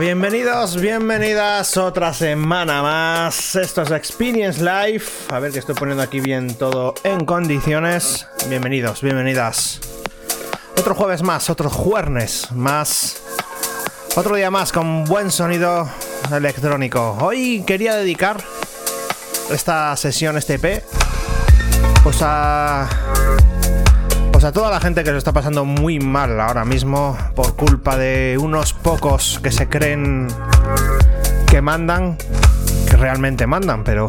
Bienvenidos, bienvenidas otra semana más. Esto es Experience Life. A ver que estoy poniendo aquí bien todo en condiciones. Bienvenidos, bienvenidas. Otro jueves más, otro jueves más. Otro día más con buen sonido electrónico. Hoy quería dedicar esta sesión, este pues a pues a toda la gente que lo está pasando muy mal ahora mismo por culpa de unos pocos que se creen que mandan, que realmente mandan, pero...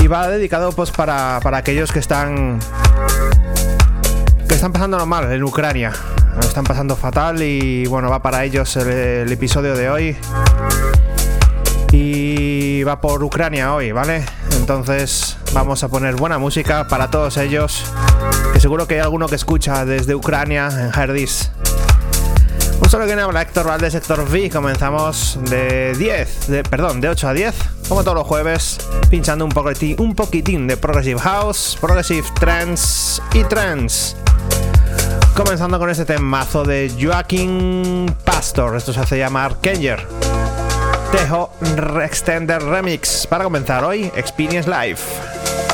Y va dedicado pues para, para aquellos que están... que están pasándolo mal en Ucrania. Lo están pasando fatal y bueno, va para ellos el, el episodio de hoy. Y va por Ucrania hoy, ¿vale? Entonces vamos a poner buena música para todos ellos que seguro que hay alguno que escucha desde Ucrania en Herdis. Un solo que habla Héctor Valdés, Sector V. Comenzamos de 10, de, perdón, de 8 a 10, como todos los jueves, pinchando un poquitín, un poquitín de Progressive House, Progressive Trance y Trance. Comenzando con este temazo de Joaquín Pastor, esto se hace llamar Kenger. Tejo Extender Remix para comenzar hoy Experience Live.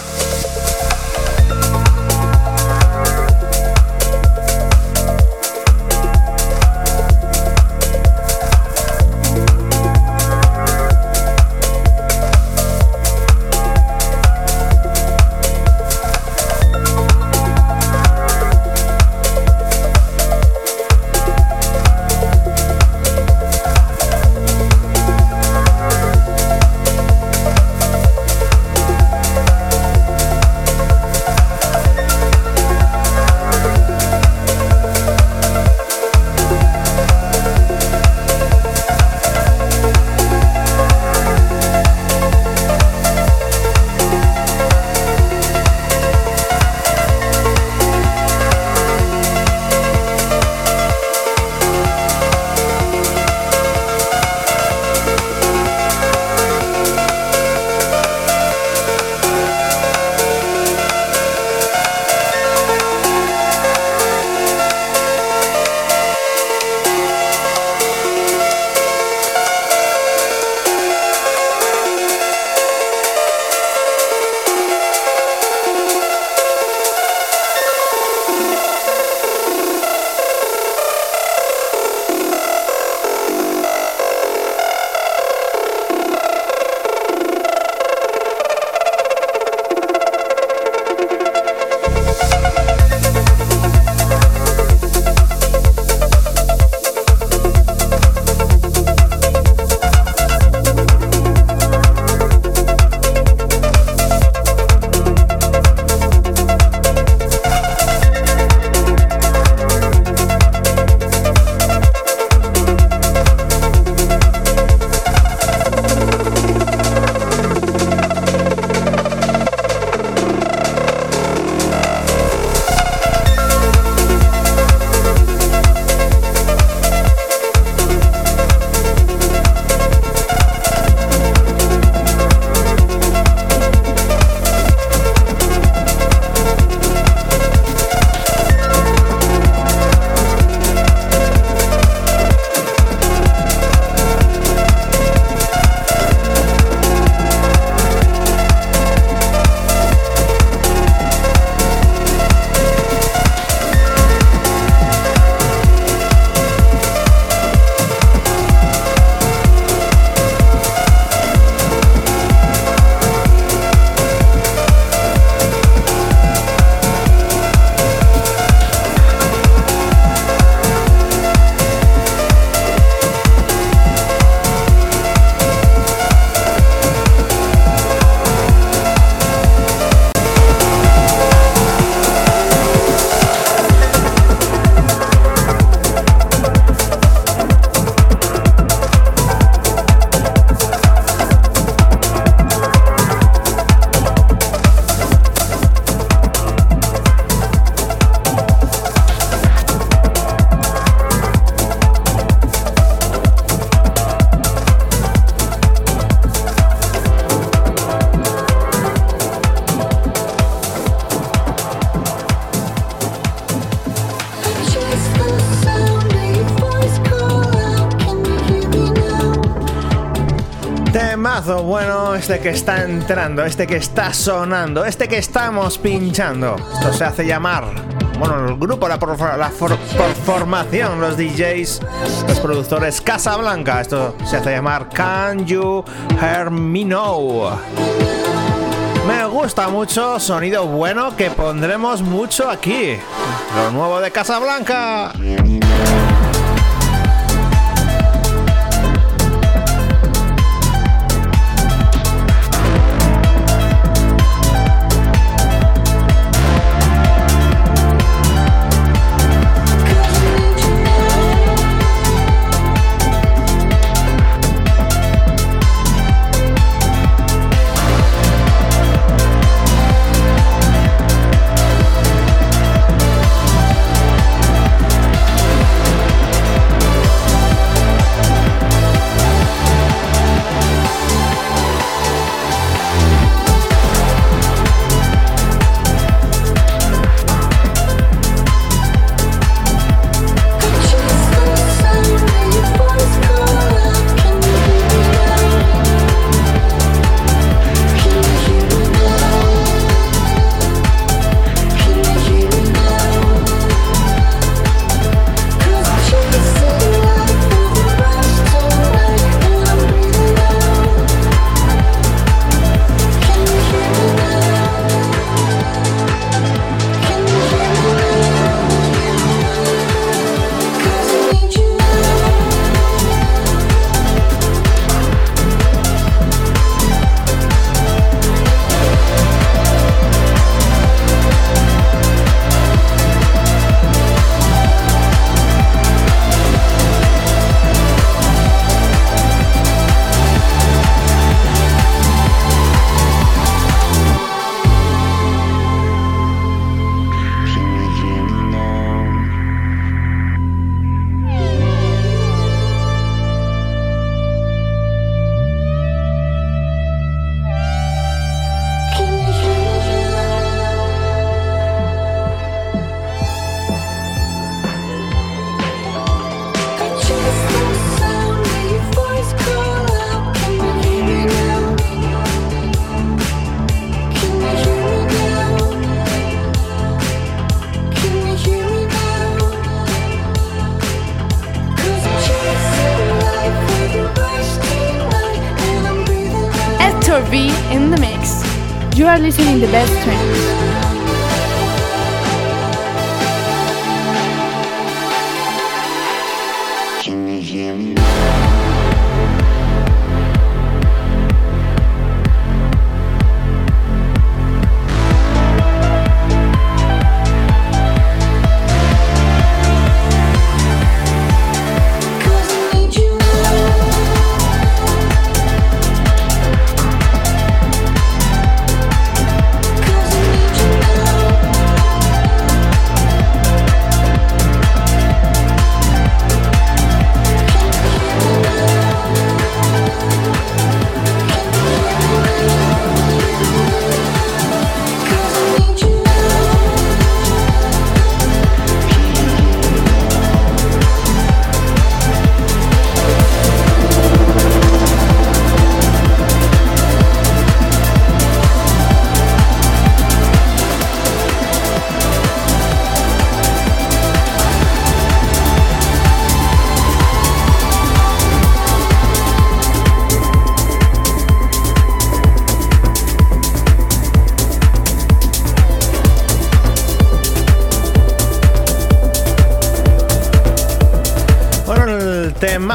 Bueno, este que está entrando, este que está sonando, este que estamos pinchando. Esto se hace llamar, bueno, el grupo, la, por, for, formación, los DJs, los productores Casablanca. Esto se hace llamar Can You Hear Me Now? Me gusta mucho, sonido bueno que pondremos mucho aquí. Lo nuevo de Casablanca. listening the best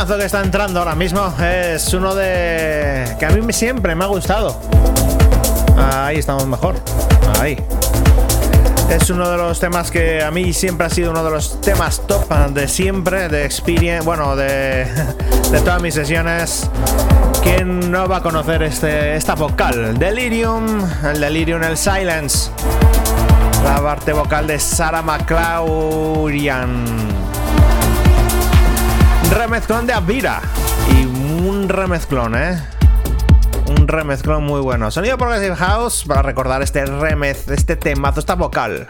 mazo que está entrando ahora mismo es uno de que a mí siempre me ha gustado. Ahí estamos mejor. Ahí. Es uno de los temas que a mí siempre ha sido uno de los temas top de siempre, de Experience, bueno, de, de todas mis sesiones. ¿Quién no va a conocer este, esta vocal? Delirium, el Delirium, el Silence. La parte vocal de Sarah McClaurian remezclón de Avira. Y un remezclón, ¿eh? Un remezclón muy bueno. Sonido Progressive House para recordar este remez, este temazo, esta vocal.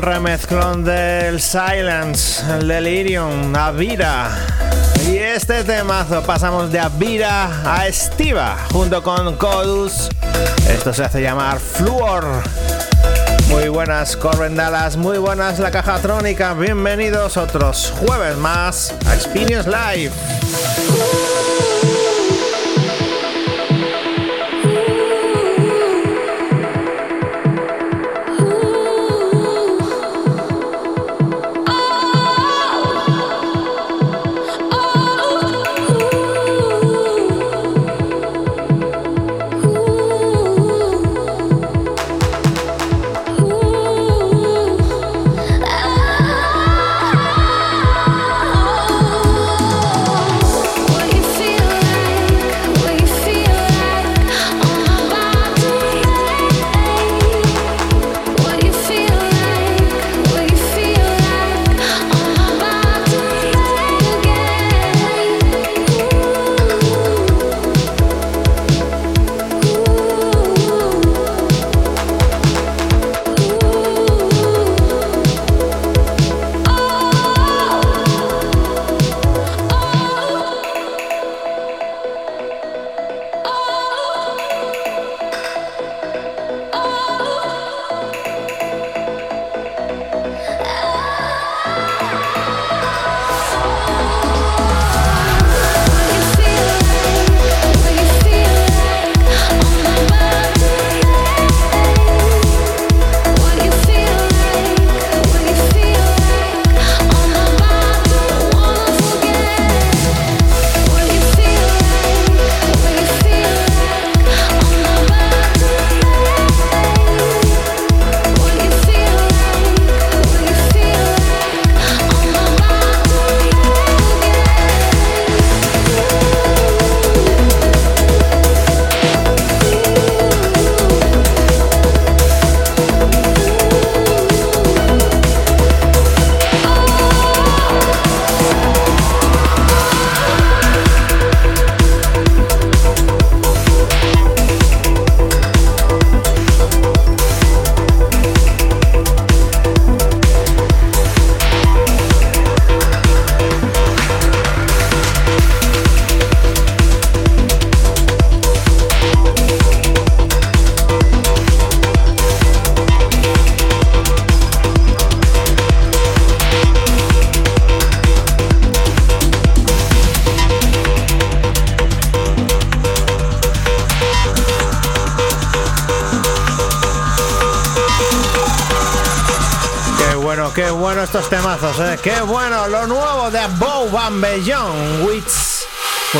Remezclón del Silence, el Delirium, Avira. Y este temazo pasamos de Avira a Estiva junto con Codus. Esto se hace llamar Fluor. Muy buenas Corvendalas, muy buenas la caja trónica. Bienvenidos otros jueves más a Experience Live.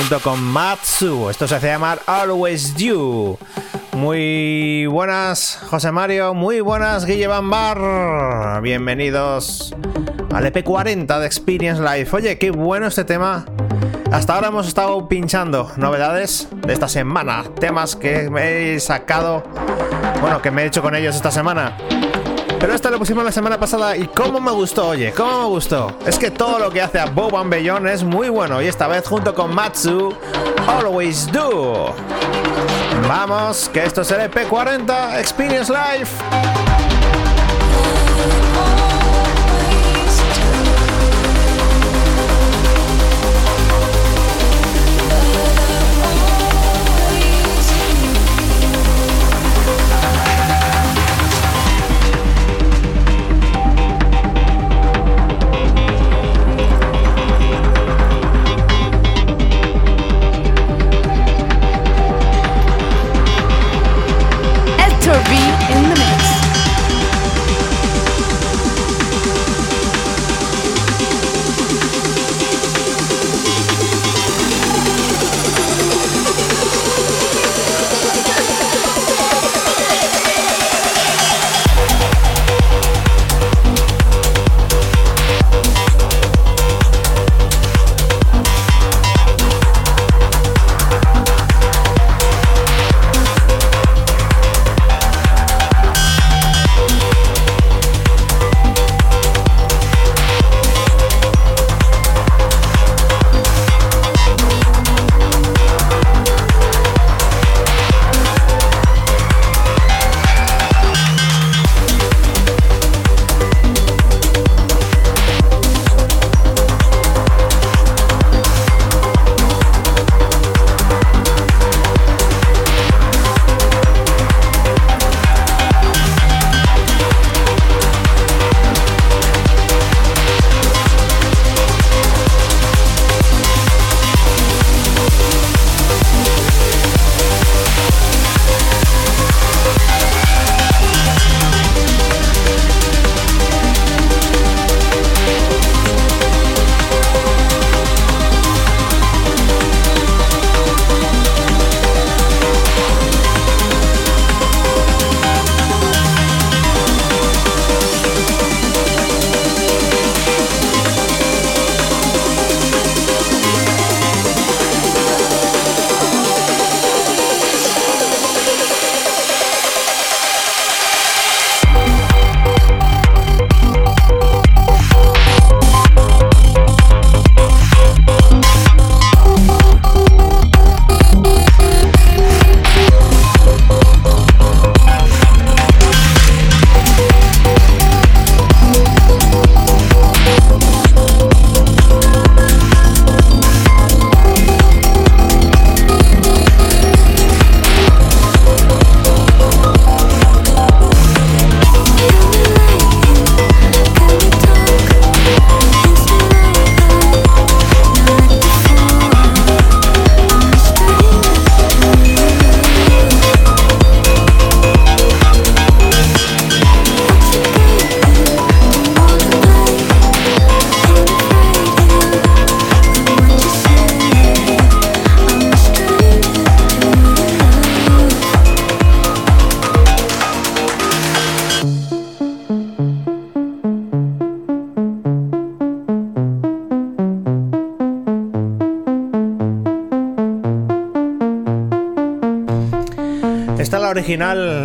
Junto con Matsu. Esto se hace llamar Always You. Muy buenas, José Mario. Muy buenas, Guille Bambar. Bienvenidos al EP40 de Experience Life. Oye, qué bueno este tema. Hasta ahora hemos estado pinchando novedades de esta semana. Temas que me he sacado. Bueno, que me he hecho con ellos esta semana. Pero esto lo pusimos la semana pasada y cómo me gustó, oye, cómo me gustó. Es que todo lo que hace a Bob Bellón es muy bueno y esta vez junto con Matsu, Always Do. Vamos, que esto es el EP40 Experience Life.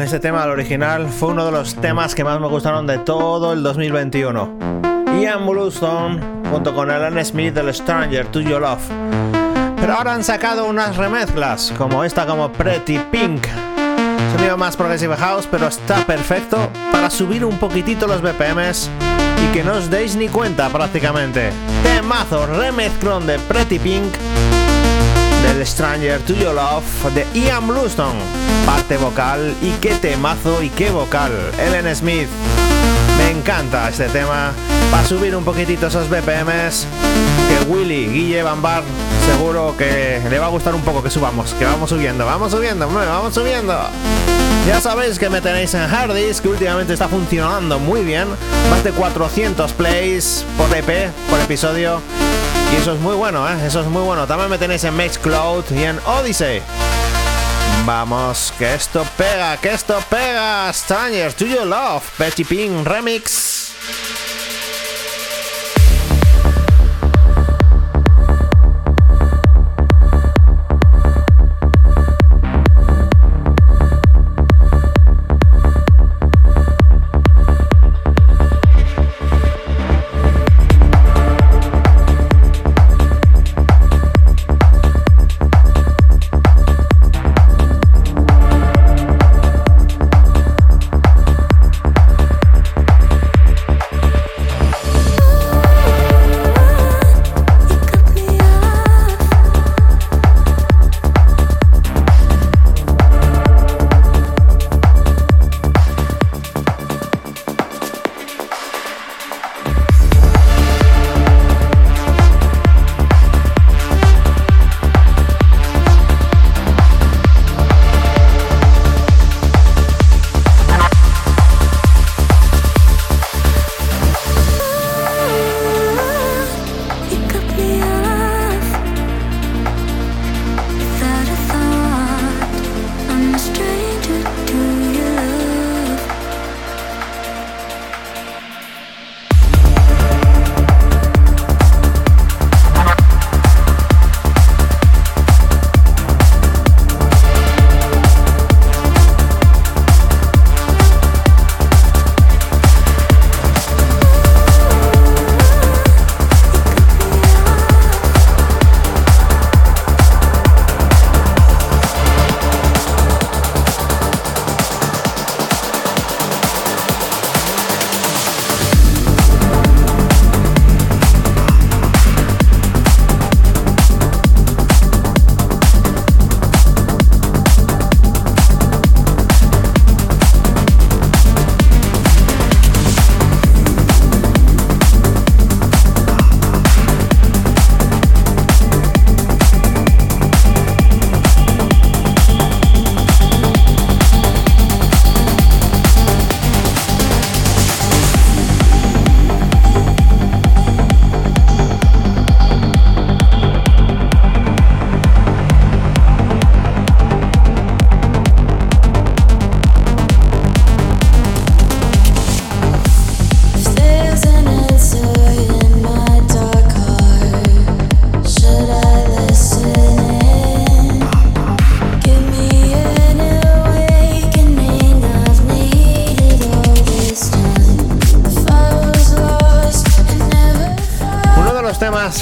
Ese tema del original, fue uno de los temas que más me gustaron de todo el 2021. Ian Bluestone junto con Alan Smith del Stranger to Your Love. Pero ahora han sacado unas remezclas, como esta como Pretty Pink. Sonido más Progressive House, pero está perfecto para subir un poquitito los BPMs y que no os deis ni cuenta prácticamente. Temazo remezclón de Pretty Pink del Stranger to Your Love de Ian Bluestone. Parte vocal y qué temazo y qué vocal. Ellen Smith. Me encanta este tema. Para subir un poquitito esos BPMs. Que Willy, Guille Bambar, seguro que le va a gustar un poco que subamos. Que vamos subiendo, vamos subiendo, vamos subiendo. Ya sabéis que me tenéis en Harddisk, que últimamente está funcionando muy bien. Más de 400 plays por EP, por episodio. Y eso es muy bueno, ¿eh? Eso es muy bueno. También me tenéis en Mixcloud y en Odyssey. Vamos, que esto pega, que esto pega. Strangers to Your Love, Betty Pink Remix.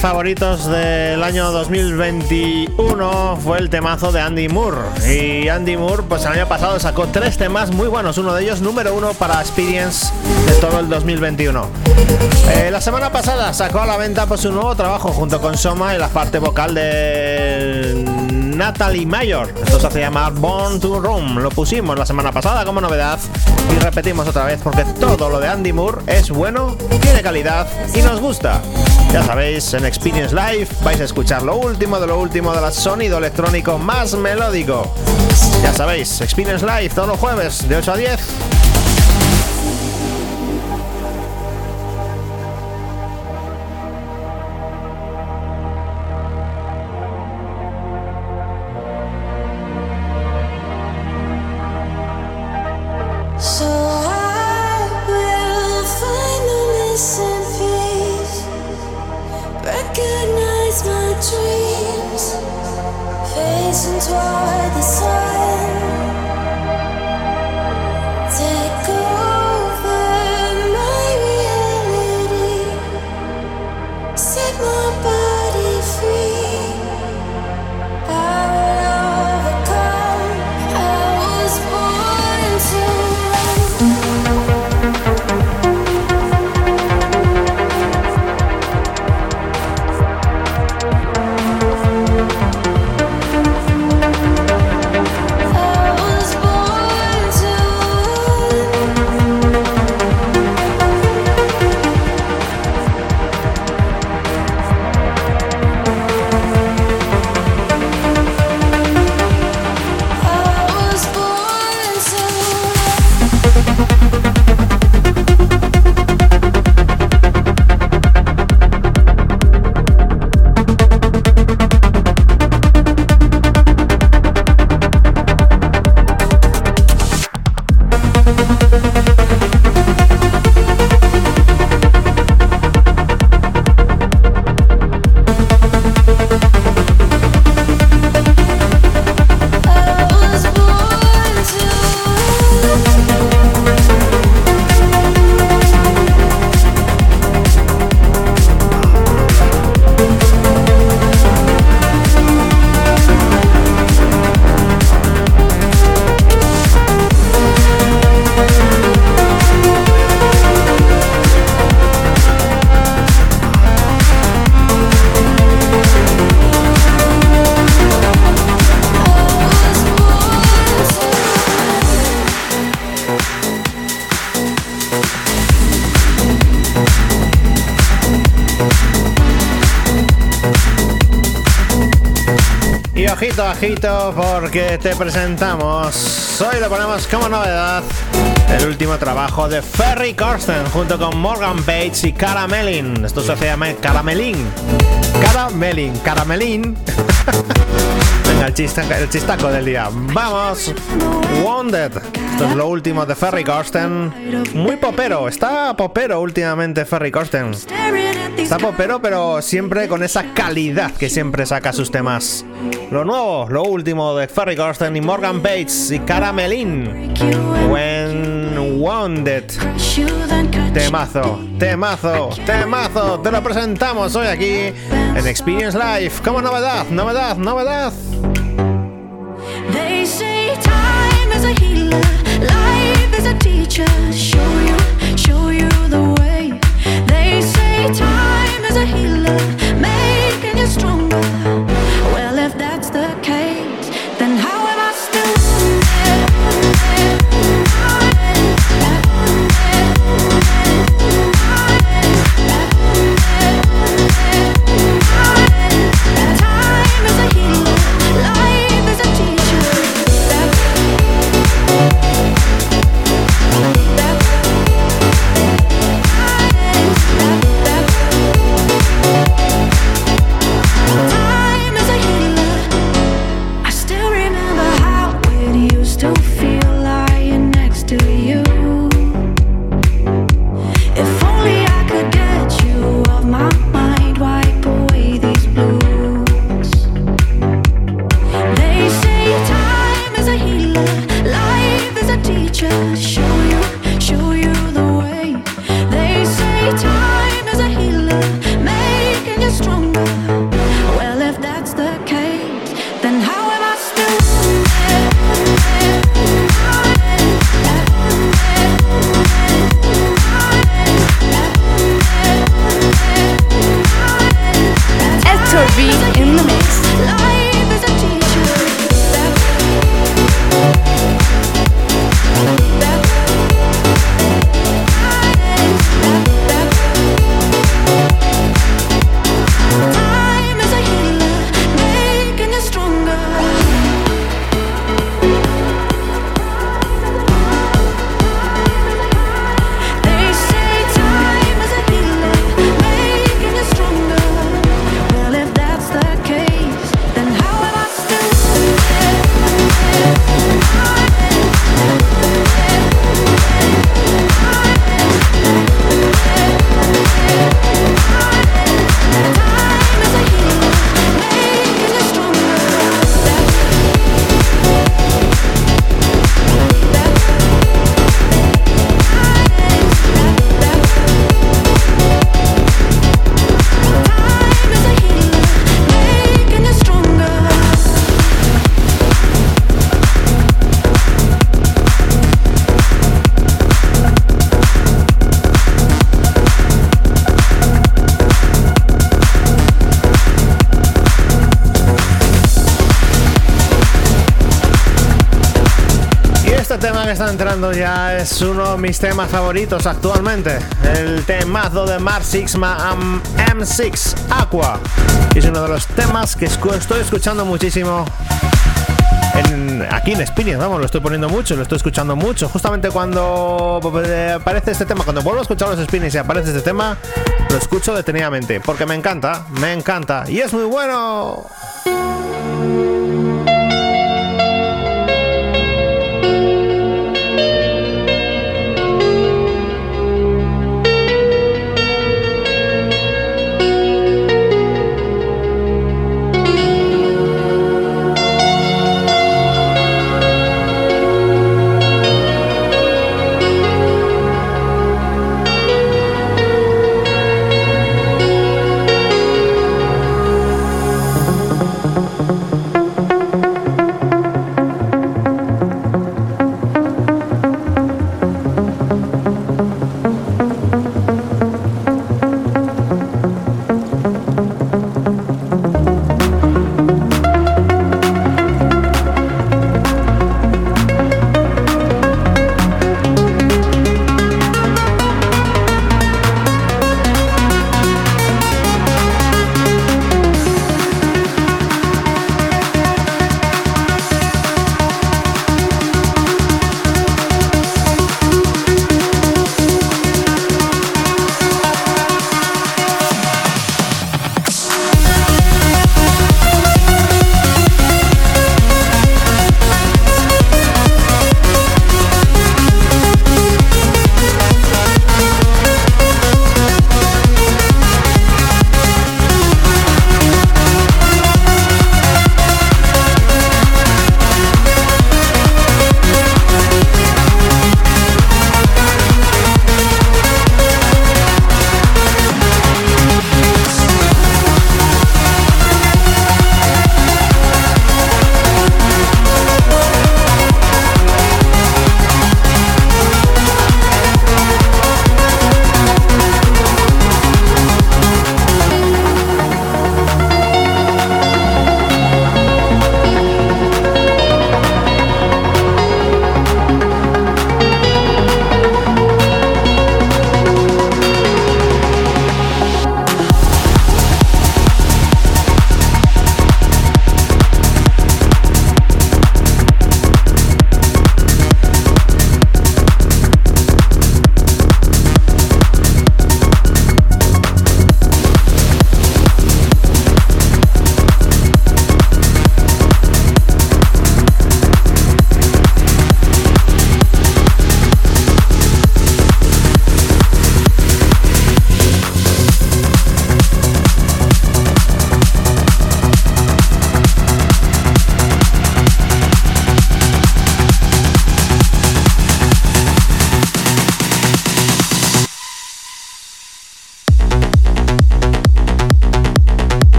Favoritos del año 2021 fue el temazo de Andy Moore. Y Andy Moore, pues el año pasado sacó tres temas muy buenos, uno de ellos número uno para Experience de todo el 2021. Eh, la semana pasada sacó a la venta pues un nuevo trabajo junto con Soma y la parte vocal de Natalie Mayor. Esto se hace llamar Born to Room. Lo pusimos la semana pasada como novedad y repetimos otra vez porque todo lo de Andy Moore es bueno, tiene calidad y nos gusta. Ya sabéis, en Experience Live vais a escuchar lo último de lo último de la sonido electrónico más melódico. Ya sabéis, Experience Live todos los jueves de 8 a 10 bajito porque te presentamos. Hoy lo ponemos como novedad el último trabajo de Ferry Corsten junto con Morgan Bates y Caramelin. Esto se llama Caramelin. Caramelin, Caramelin. Venga, el, chiste, el chistaco del día. Vamos. Wounded. Esto es lo último de Ferry Corsten. Muy popero. Está popero últimamente Ferry Corsten. Está popero, pero siempre con esa calidad que siempre saca sus temas. Lo nuevo, lo último de Ferry Corsten y Morgan Bates y Caramelin. When Wounded. Temazo, temazo, temazo. Te lo presentamos hoy aquí en Experience Live. Como novedad, novedad, novedad. Show you, show you the way. They say time is a healer, que están entrando ya es uno de mis temas favoritos actualmente. El temazo de Mar Sixma M6 Aqua. Es uno de los temas que estoy escuchando muchísimo aquí en Spinning, vamos, lo estoy poniendo mucho, lo estoy escuchando mucho. Justamente cuando aparece este tema, cuando vuelvo a escuchar los Spinnings y aparece este tema, lo escucho detenidamente, porque me encanta, me encanta y es muy bueno.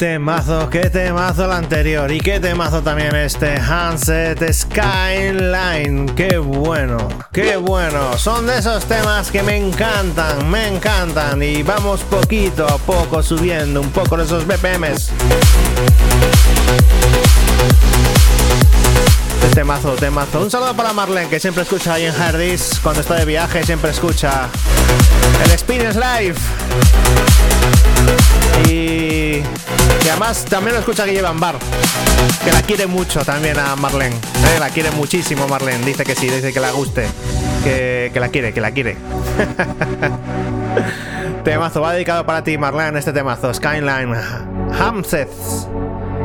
Temazo, qué temazo el anterior y qué temazo también este Handset Skyline. Qué bueno, qué bueno. Son de esos temas que me encantan, me encantan y vamos poquito a poco subiendo un poco de esos BPMs. Temazo, temazo. Un saludo para Marlene, que siempre escucha ahí en Hardis. Cuando está de viaje, siempre escucha el Experience Live. Y y además también lo escucha Guille Bar, que la quiere mucho también a Marlene. ¿eh? La quiere muchísimo Marlene, dice que sí, dice que la guste, que, la quiere, que la quiere. temazo, va dedicado para ti Marlene este temazo, Skyline Hamseth.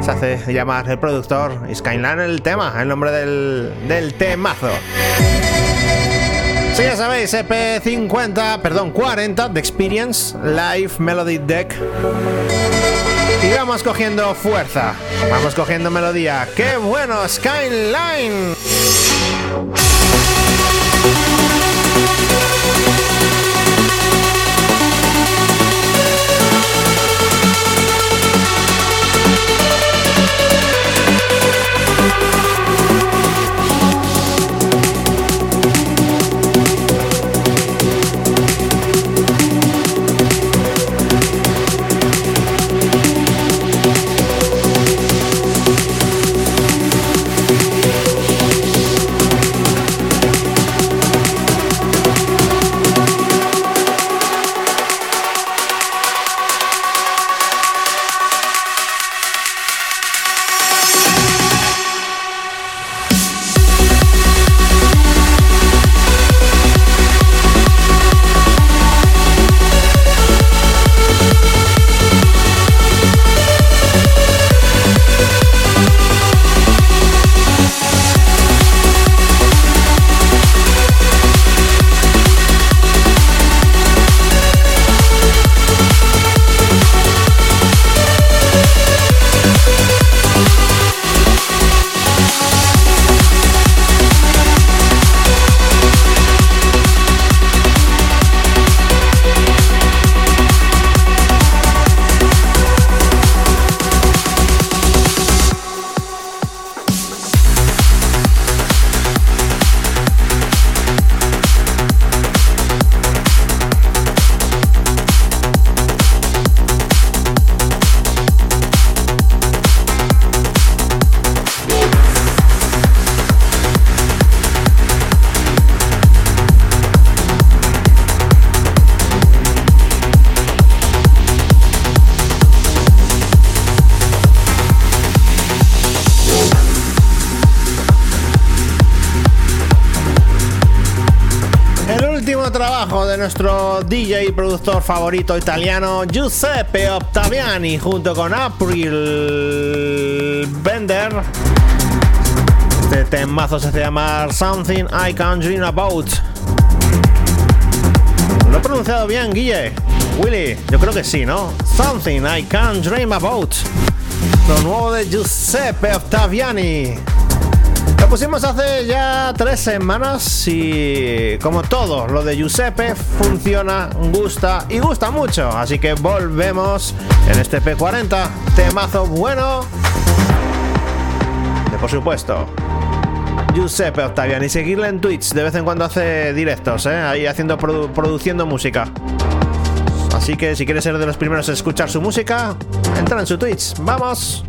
Se hace llamar el productor Skyline el tema, el nombre del, del temazo. Sí, ya sabéis, EP50, perdón, 40 de Experience Live Melody Deck. Y vamos cogiendo fuerza. Vamos cogiendo melodía. ¡Qué bueno! Skyline. DJ y productor favorito italiano Giuseppe Ottaviani junto con April Bender. Este temazo se llama Something I Can Dream About. Lo he pronunciado bien, Guille. Willy, yo creo que sí, ¿no? Something I Can Dream About. Lo nuevo de Giuseppe Ottaviani. Lo pusimos hace ya tres semanas y como todo, lo de Giuseppe funciona, gusta y gusta mucho. Así que volvemos en este P40. Temazo bueno. De por supuesto. Giuseppe Octaviani. Y seguirle en Twitch. De vez en cuando hace directos, ¿eh? ahí haciendo produciendo música. Así que si quieres ser de los primeros a escuchar su música, entra en su Twitch. ¡Vamos!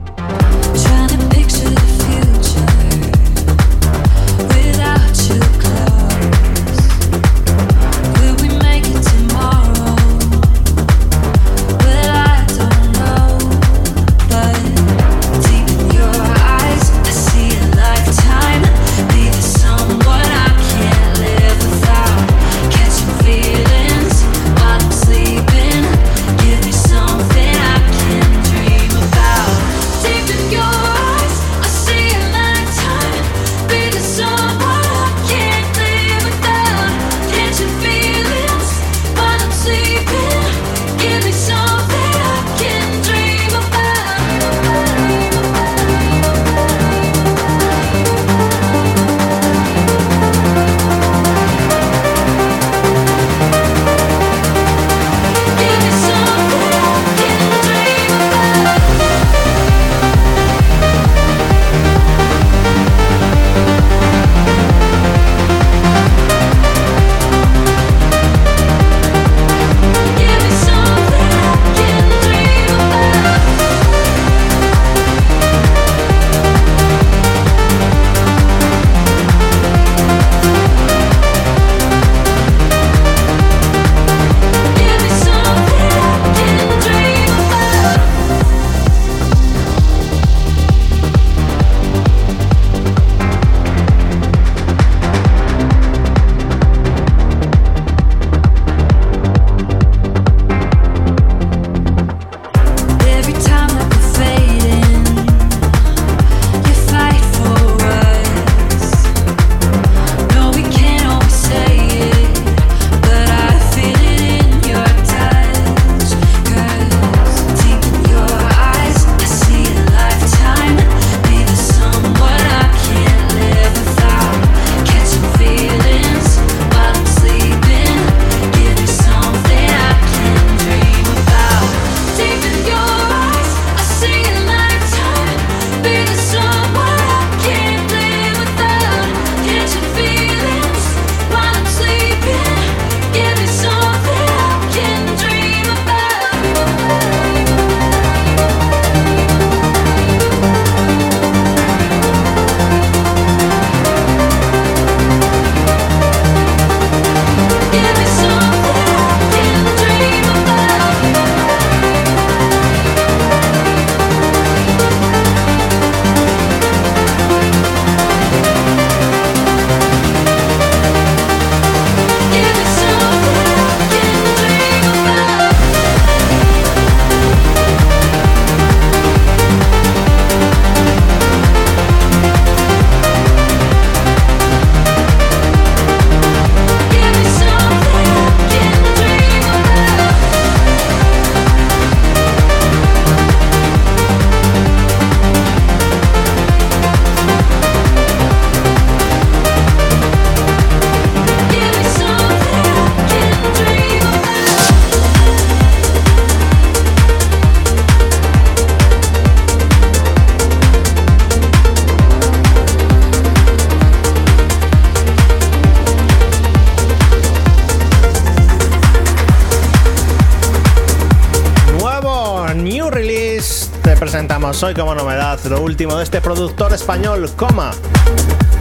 Hoy como novedad lo último de este productor español, Coma,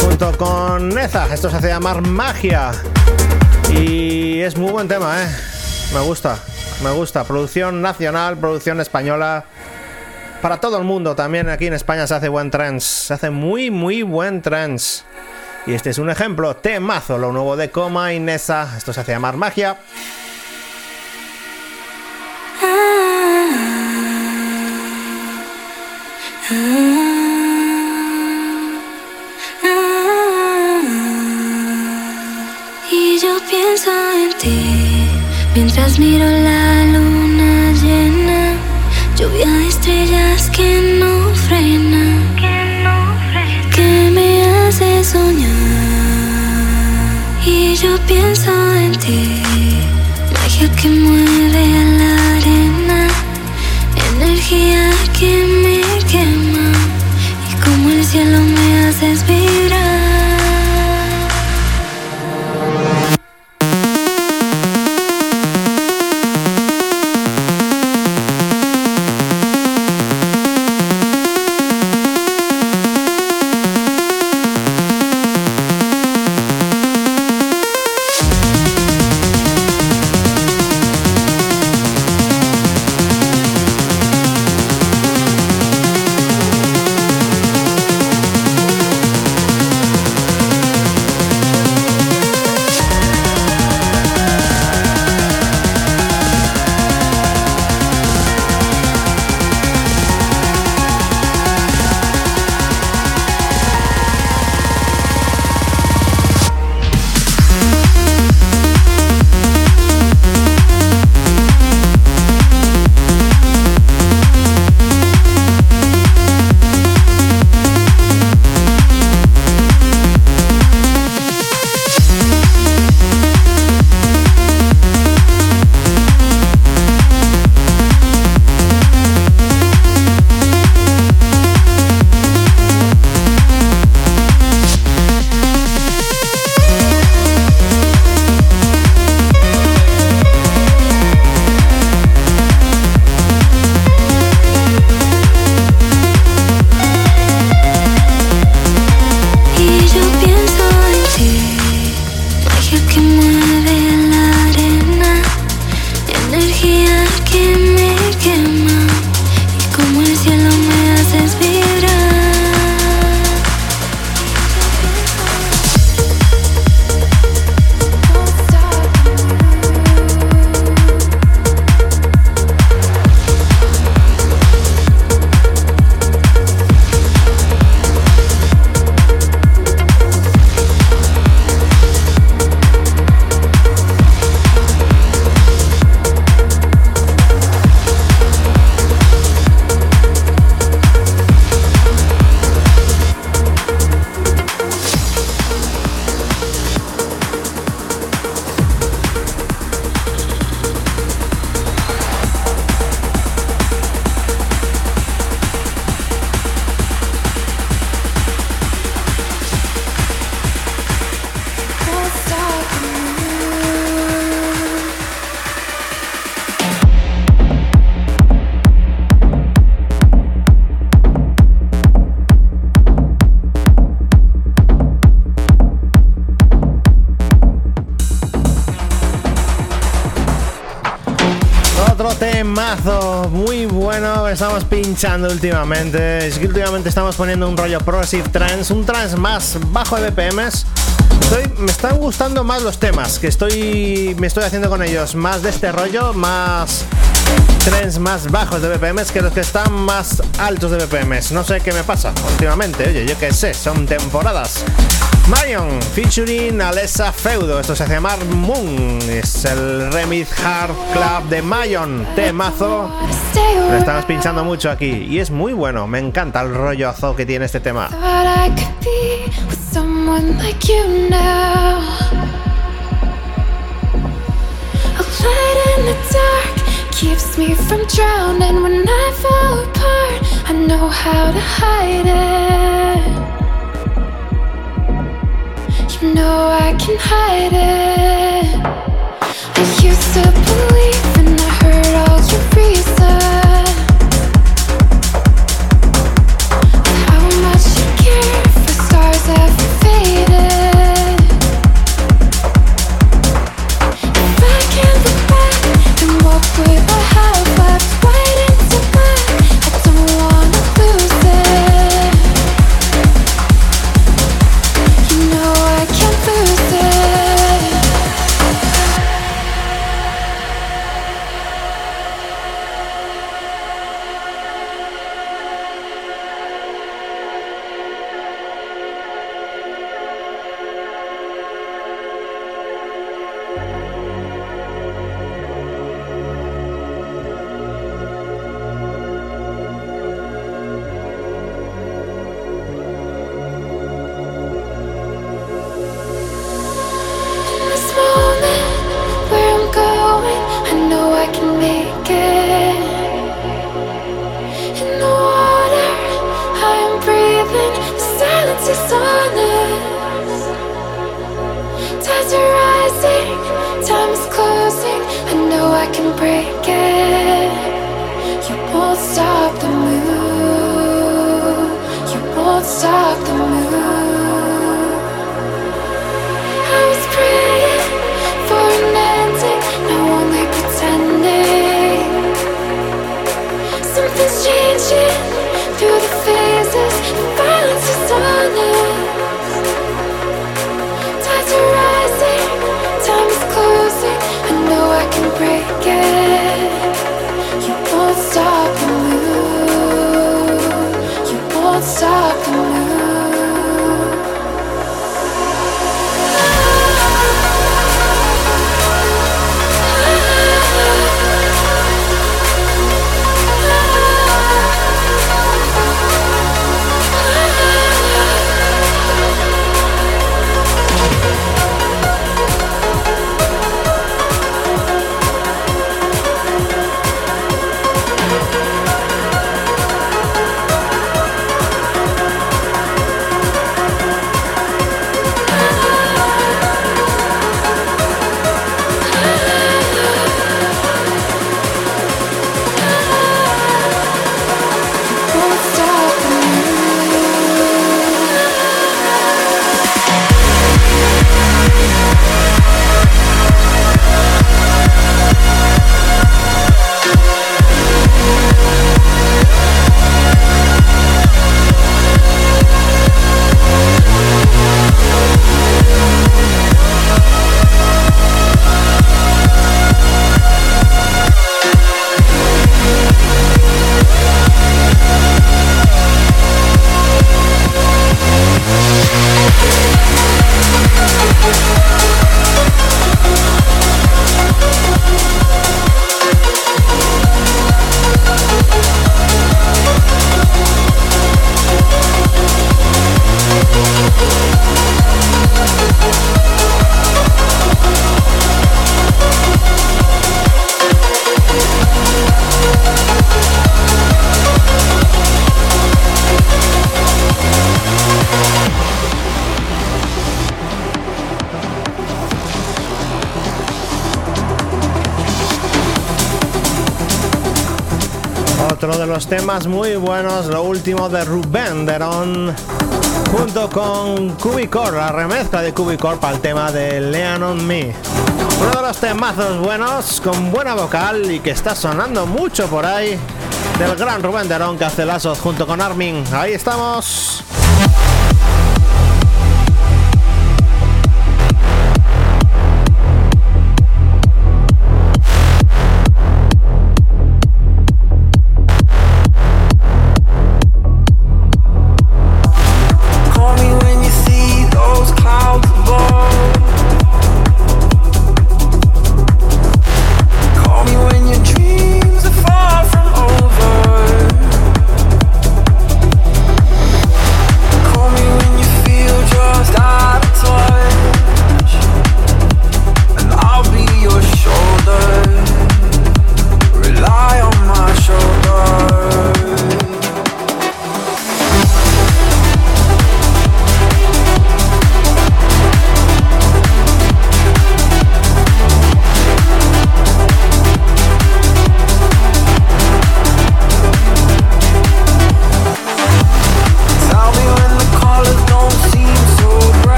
junto con Neza. Esto se hace llamar Magia. Y es muy buen tema, ¿eh? Me gusta, me gusta. Producción nacional, producción española. Para todo el mundo, también aquí en España se hace buen trance. Se hace muy, muy buen trance. Y este es un ejemplo, temazo, lo nuevo de Coma y Nessa. Esto se hace llamar magia. Y yo pienso en ti mientras miro la luna llena, lluvia de estrellas que no frena, que me hace soñar. Y yo pienso en ti, magia que mueve la muy bueno estamos pinchando últimamente. Es que últimamente estamos poniendo un rollo progressive trance, un trance más bajo de BPMs. Estoy- me están gustando más los temas que estoy me estoy haciendo con ellos, más de este rollo, más trends más bajos de BPMs que los que están más altos de BPMs. No sé qué me pasa últimamente, oye, yo qué sé, son temporadas. Marion featuring Alessa Feudo, esto se hace llamar Moon, es el remix Hard Club de Marion, temazo. Lo estamos pinchando mucho aquí y es muy bueno, me encanta el rollo azo que tiene este tema. Keeps me from drowning. When I fall apart, I know how to hide. Know I can hide it. I used to believe and I heard all your reasons. Temas muy buenos, lo último de Ruben Deron junto con Cubicor, la remezcla de Cubicor para el tema de Lean on Me. Uno de los temazos buenos, con buena vocal y que está sonando mucho por ahí, del gran Rubén Deron que hace lazos junto con Armin. Ahí estamos.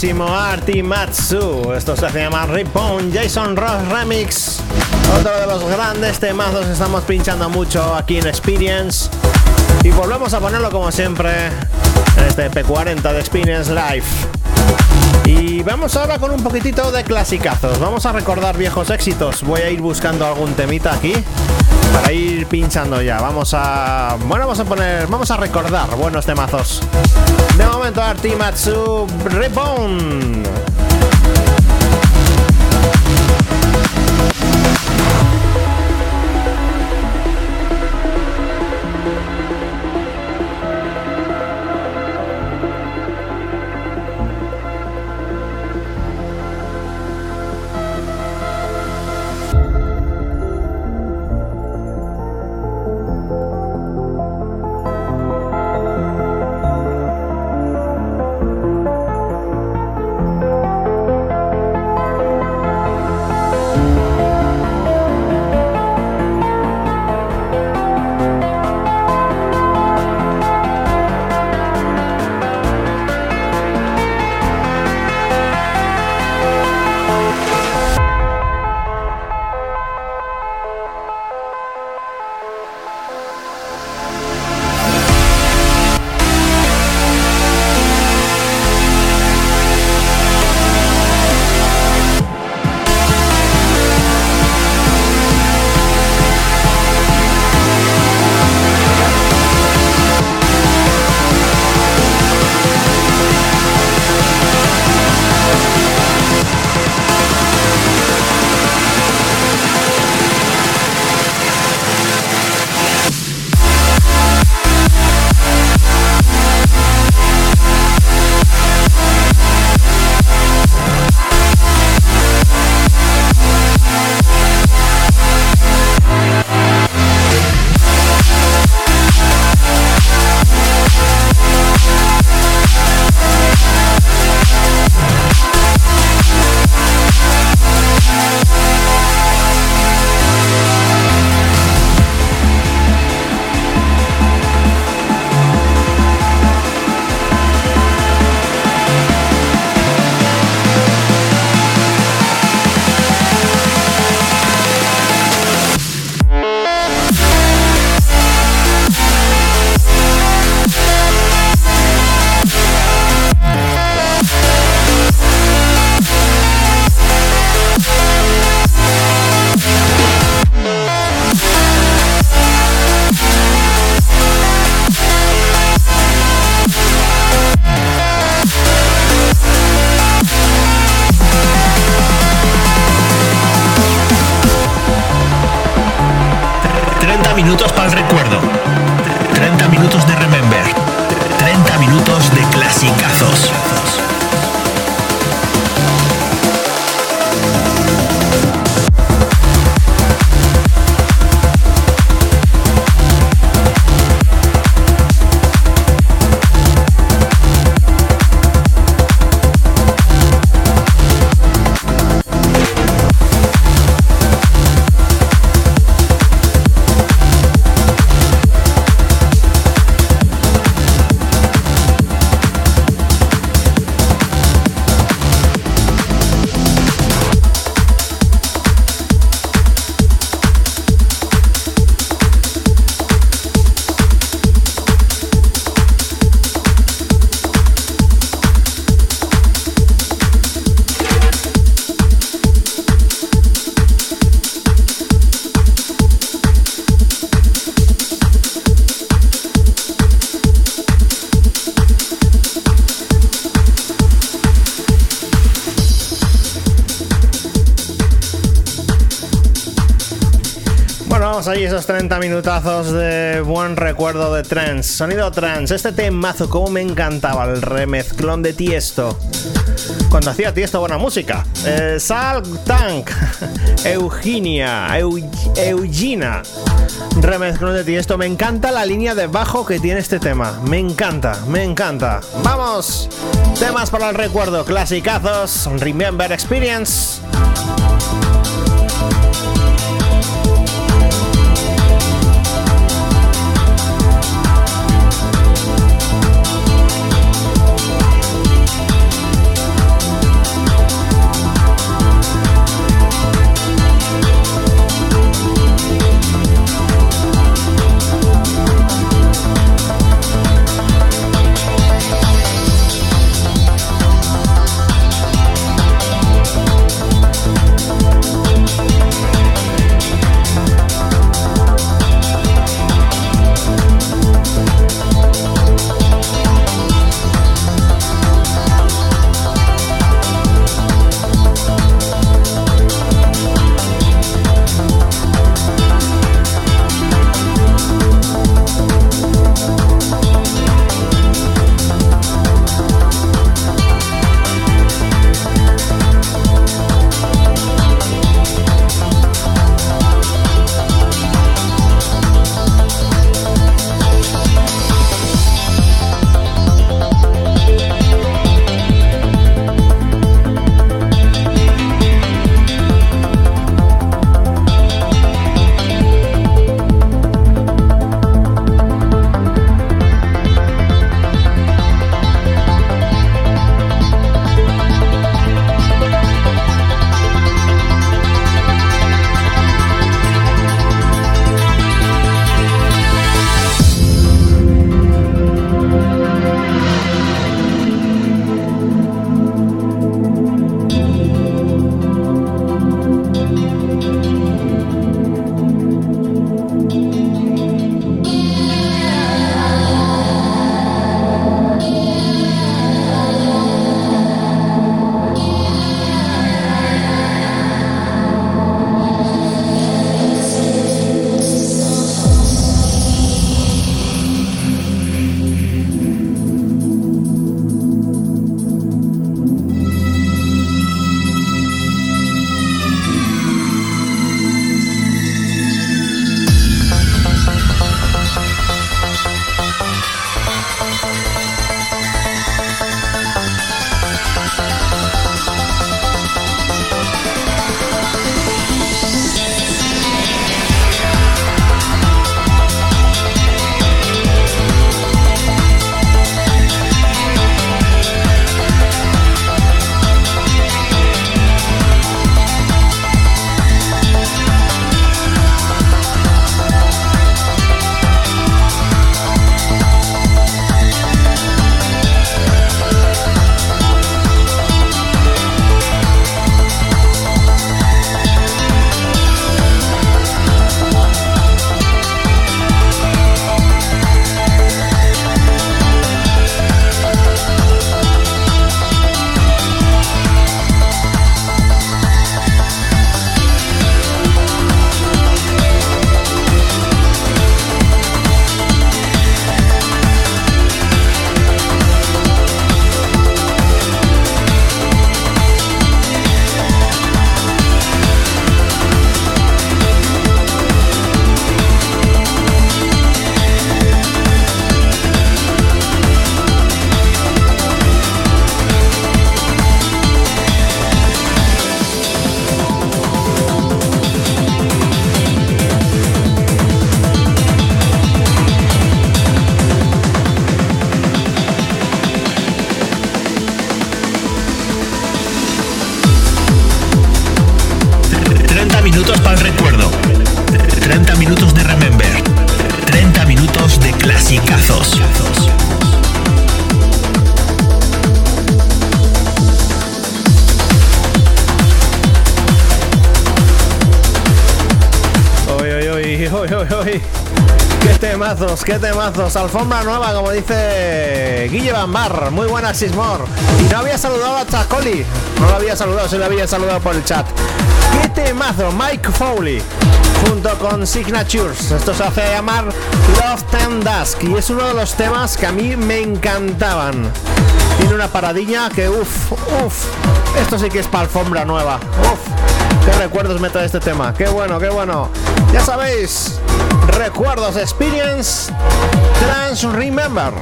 Temazo buenísimo, Artimatsu. Esto se llama Ripon Jason Ross Remix. Otro de los grandes temazos estamos pinchando mucho aquí en Experience. Y volvemos a ponerlo como siempre en este P40 de Experience Live. Y vamos ahora con un poquitito de clasicazos. Vamos a recordar viejos éxitos. Voy a ir buscando algún temita aquí para ir pinchando ya. Vamos a. Bueno, vamos a poner. Vamos a recordar buenos temazos. De momento, Artimatsu Reborn. Recuerdo de trance. Sonido trance, este temazo, como me encantaba el remezclón de Tiesto. Cuando hacía Tiesto buena música. Eh, Sal Tank, Eugenia, Eugina. Remezclón de Tiesto. Me encanta la línea de bajo que tiene este tema. Me encanta, me encanta. Vamos, temas para el recuerdo, clasicazos, Remember Experience. Temazos, qué temazos. Alfombra nueva, como dice Guille Bambar. Muy buena, Sismor. Y no había saludado a Chacoli. No lo había saludado, se lo había saludado por el chat. Qué temazo, Mike Foley. Junto con Signatures. Esto se hace llamar Love Ten Dusk. Y es uno de los temas que a mí me encantaban. Tiene una paradilla que uff, uff. Esto sí que es para alfombra nueva. Uff. Qué recuerdos me trae este tema. Qué bueno, qué bueno. Ya sabéis, recuerdos, experience, trans remember.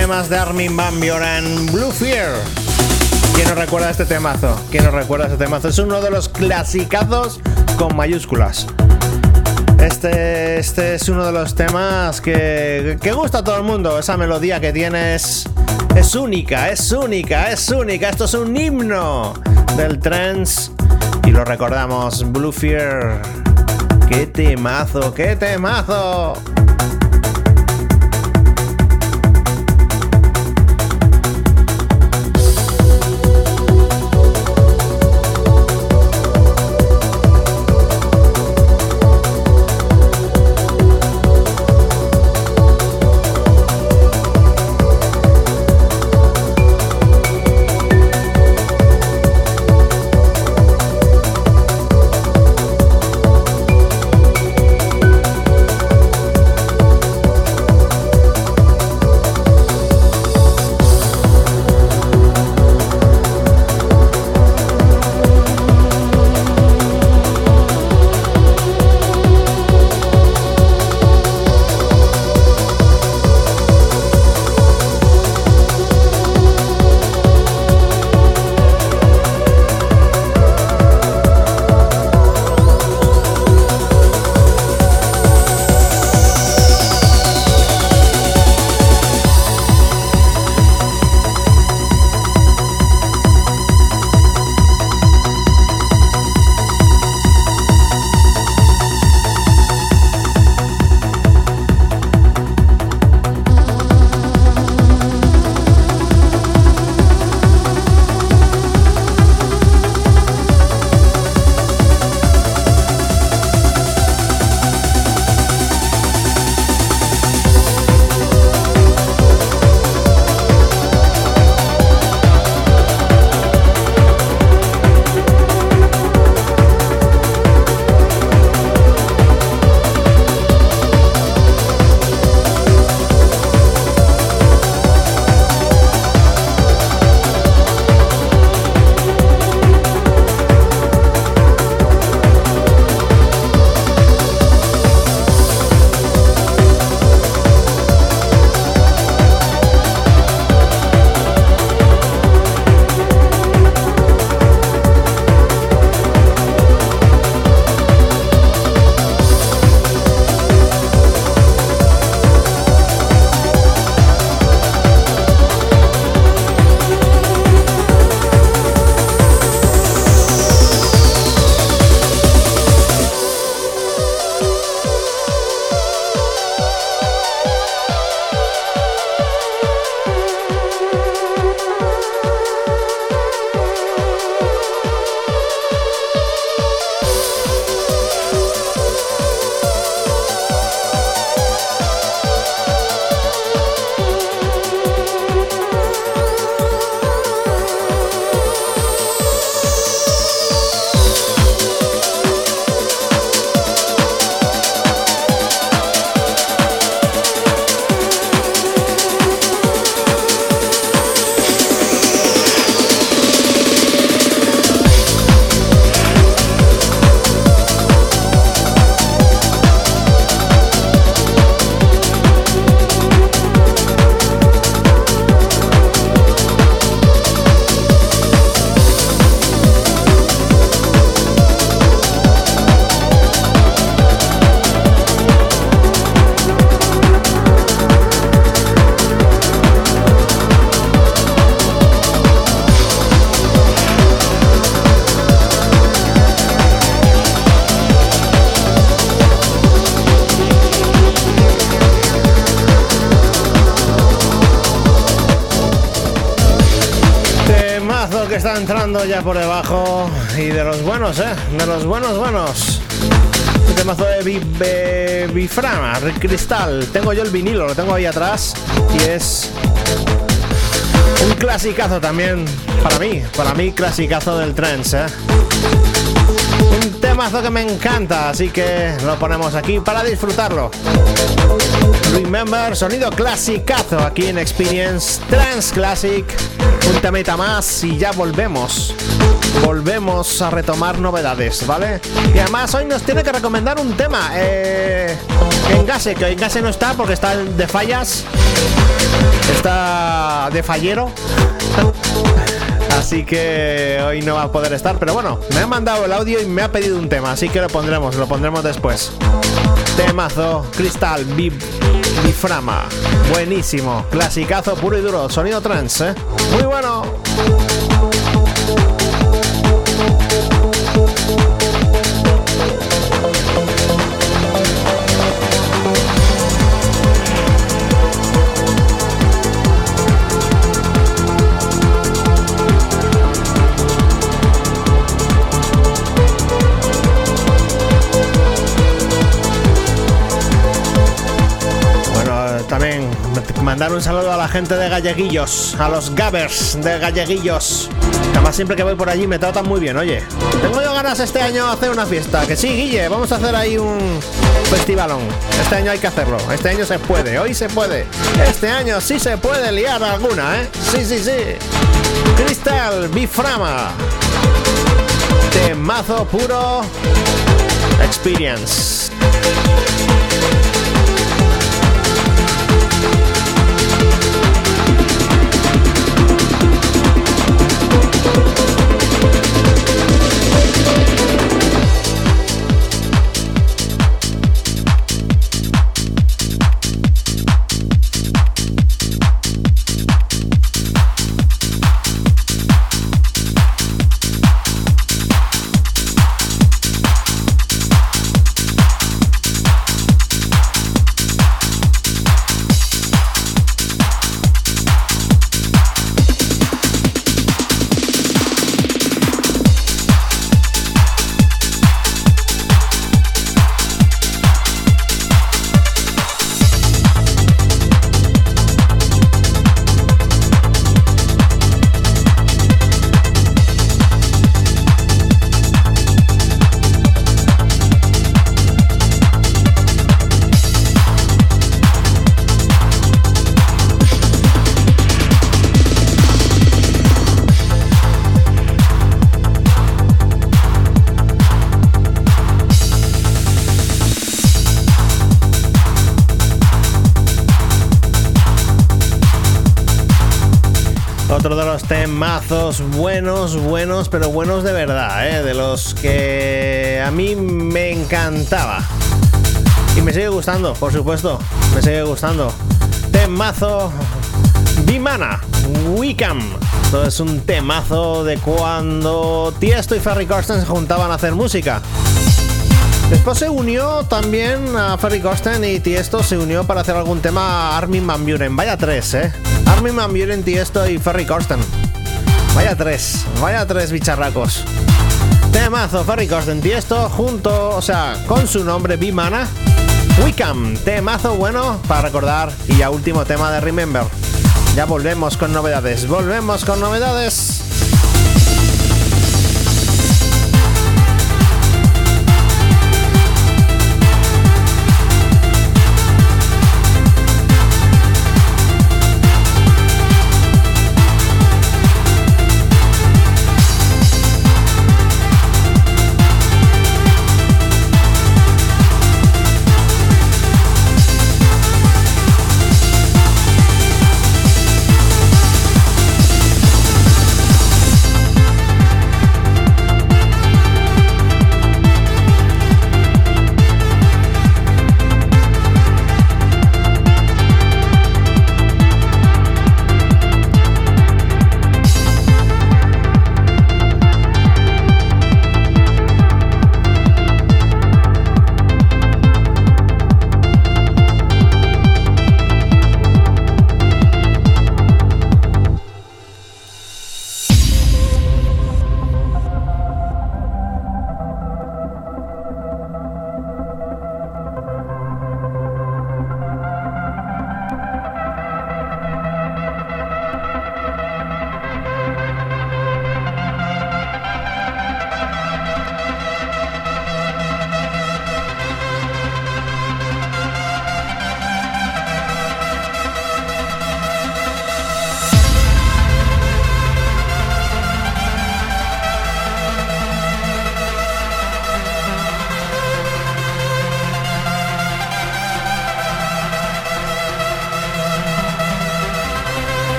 Temas de Armin Van Buren, Blue Fear. ¿Quién nos recuerda este temazo? ¿Quién nos recuerda este temazo? Es uno de los clasicazos con mayúsculas. Este, este es uno de los temas que, que gusta a todo el mundo. Esa melodía que tienes es única, es única, es única. Esto es un himno del trance y lo recordamos. Blue Fear. ¡Qué temazo! ¡Qué temazo! Buenos, ¿eh? De los buenos, buenos. Un temazo de Biframa, Cristal. Tengo yo el vinilo, lo tengo ahí atrás. Y es un clasicazo también para mí. Para mí, clasicazo del trance, ¿eh? Un temazo que me encanta, así que lo ponemos aquí para disfrutarlo. Remember, sonido clasicazo aquí en Experience Trans Classic. Un temita más y ya volvemos. Volvemos a retomar novedades, ¿vale? Y además hoy nos tiene que recomendar un tema. Eh, Engase, que Engase no está porque está de fallas. Está de fallero. Así que hoy no va a poder estar, pero bueno, me ha mandado el audio y me ha pedido un tema, así que lo pondremos, lo pondremos después. Temazo, Crystal Biframa. Buenísimo, clasicazo puro y duro, sonido trans, ¿eh? Muy bueno. Mandar un saludo a la gente de Galleguillos, a los Gabbers de Galleguillos. Además, siempre que voy por allí me tratan muy bien, oye. Tengo yo ganas este año hacer una fiesta. Que sí, Guille, vamos a hacer ahí un festivalón. Este año hay que hacerlo. Este año se puede, hoy se puede. Este año sí se puede liar alguna, ¿eh? Sí, sí, sí. Crystal Biframa. Temazo puro. Experience. Temazos buenos, buenos, pero buenos de verdad, ¿eh? de los que a mí me encantaba. Y me sigue gustando, por supuesto, me sigue gustando. Temazo Bimana, Wickham. Esto es un temazo de cuando Tiesto y Ferry Corsten se juntaban a hacer música. Después se unió también a Ferry Corsten y Tiesto se unió para hacer algún tema a Armin Van Buren. Vaya tres, ¿eh? Armin Van Buren, Tiesto y Ferry Corsten. Vaya tres, vaya tres bicharracos. Temazo, Ferry Corsten, Tiesto, junto, o sea, con su nombre Bimana. Wickham, temazo bueno para recordar. Y ya último tema de Remember. Ya volvemos con novedades, volvemos con novedades.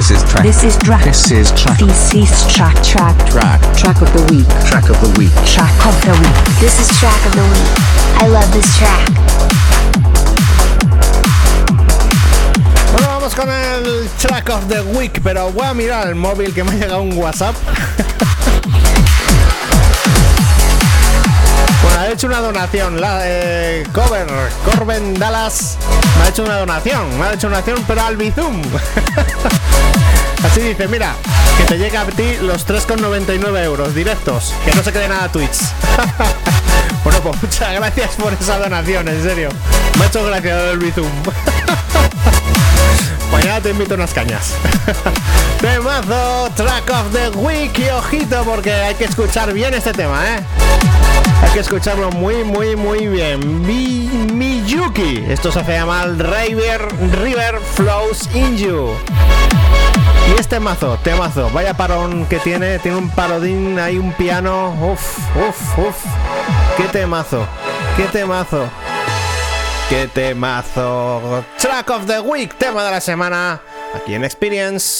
This is track. This is track. This is track. This is track. Track. Track. Track of the week. Track of the week. Track of the week. This is track of the week. I love this track. Bueno, vamos con el track of the week, pero voy a mirar el móvil que me ha llegado un WhatsApp. bueno, ha hecho una donación. La eh, cover, Corben Dallas, me ha hecho una donación. Me ha hecho una donación, pero al Bizum. Así dice, mira, que te llega a ti los 3,99 euros directos. Que no se quede nada Twitch. bueno, pues muchas gracias por esa donación, en serio. Me ha hecho gracia Bizum. Mañana te invito unas cañas. Temazo, track of the week y ojito porque hay que escuchar bien este tema, ¿eh? Hay que escucharlo muy, muy, muy bien. Mi, Miyuki. Esto se hace llamar River, River Flows in You. Y este mazo, temazo, vaya parón que tiene, tiene un parodín, hay un piano, uff, uff, uff, qué temazo, qué temazo, qué temazo, track of the week, tema de la semana, aquí en Experience.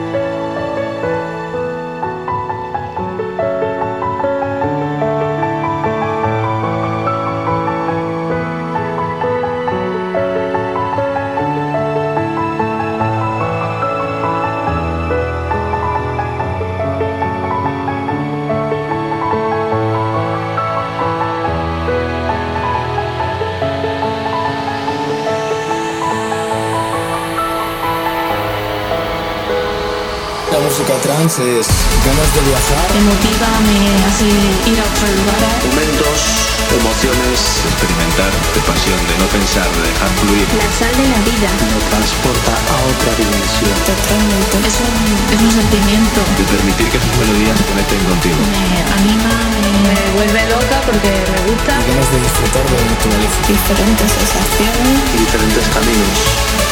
Música trance es ganas de viajar, Me motiva, me hace ir a otros lugares. Momentos, emociones, Experimentar de pasión, de no pensar, de dejar fluir. La sal de la vida. Me transporta a otra dimensión. Totalmente. Es un, es un sentimiento. De permitir que sus melodías conecten contigo. Me anima, Me me... vuelve loca porque me gusta. y ganas de disfrutar de la naturaleza. Diferentes sensaciones. y diferentes caminos.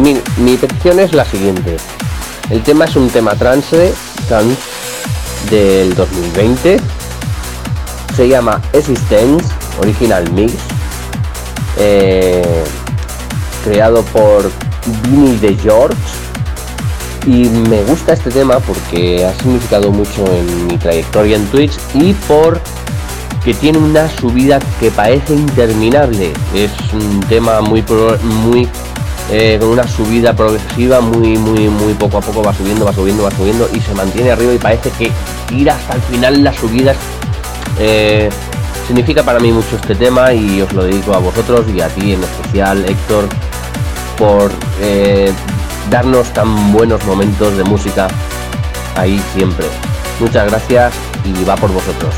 Mi, mi es la siguiente. El tema es un tema trance, trance del 2020. Se llama Existence, Original Mix. eh, creado por Vinny de George. Y me gusta este tema porque ha significado mucho en mi trayectoria en Twitch y por que tiene una subida que parece interminable. Es un tema muy pro- muy eh, con una subida progresiva, muy muy muy poco a poco va subiendo, va subiendo, va subiendo y se mantiene arriba y parece que ir hasta el final las subidas eh, significa para mí mucho este tema y os lo dedico a vosotros y a ti en especial Héctor por eh, darnos tan buenos momentos de música ahí siempre. Muchas gracias y va por vosotros.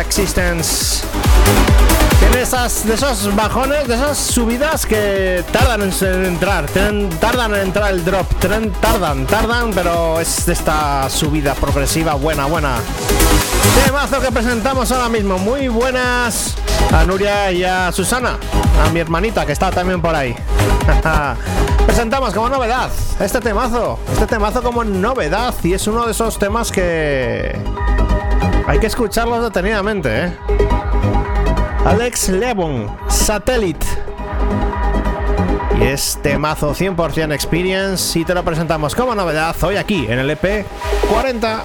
Existence. Tiene esas, de esos bajones, de esas subidas que tardan en entrar, tardan en entrar el drop, tardan, tardan, pero es esta subida progresiva buena, buena. Temazo que presentamos ahora mismo, muy buenas a Nuria y a Susana, a mi hermanita que está también por ahí. Presentamos como novedad este temazo, este temazo como novedad y es uno de esos temas que hay que escucharlos detenidamente. ¿eh? Alex Levon, Satellite. Y es temazo 100% Experience y te lo presentamos como novedad hoy aquí en el EP 40.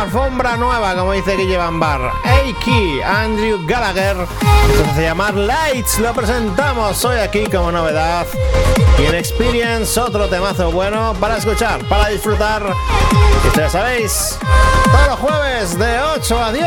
Alfombra, nueva, como dice que llevan bar. Eiki, Andrew Gallagher. Se llamar Lights. Lo presentamos hoy aquí como novedad. Y en Experience, otro temazo bueno para escuchar, para disfrutar. Y ustedes sabéis, todos los jueves de 8 a 10.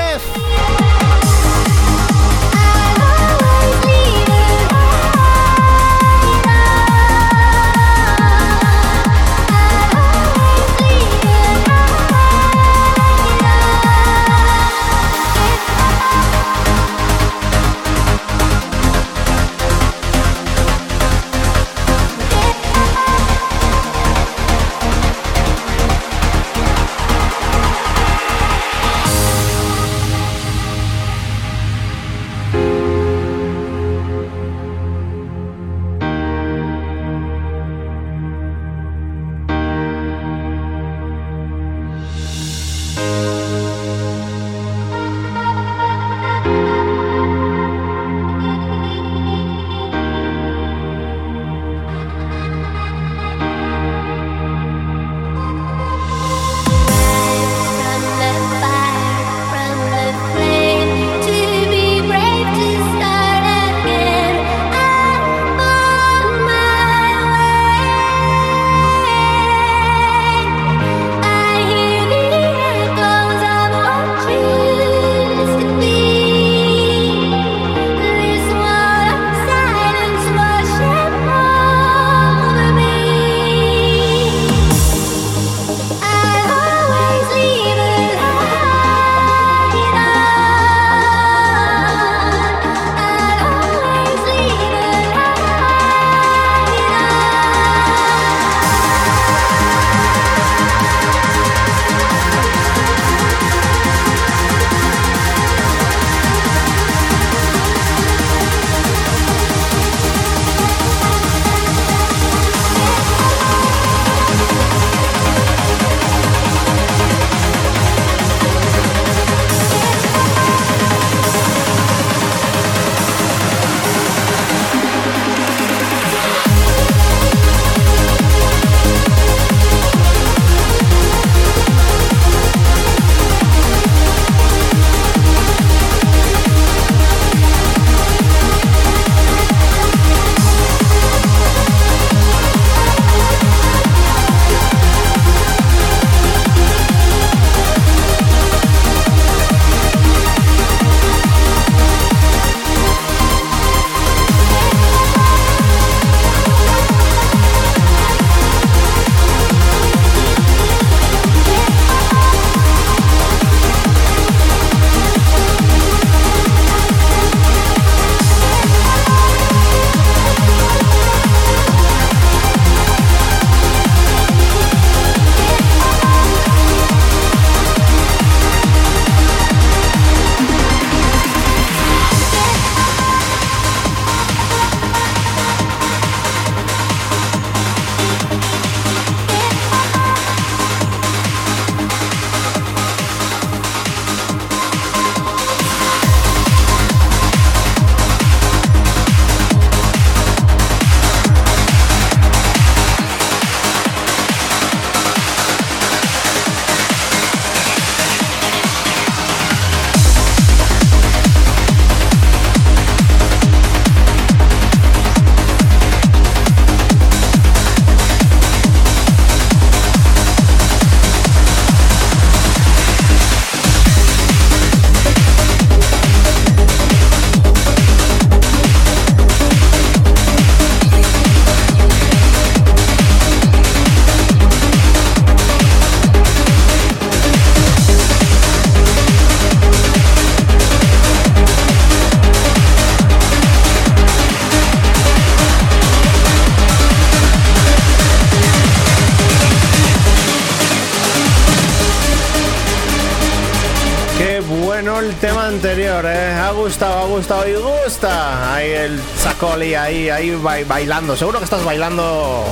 Bailando. Seguro que estás bailando.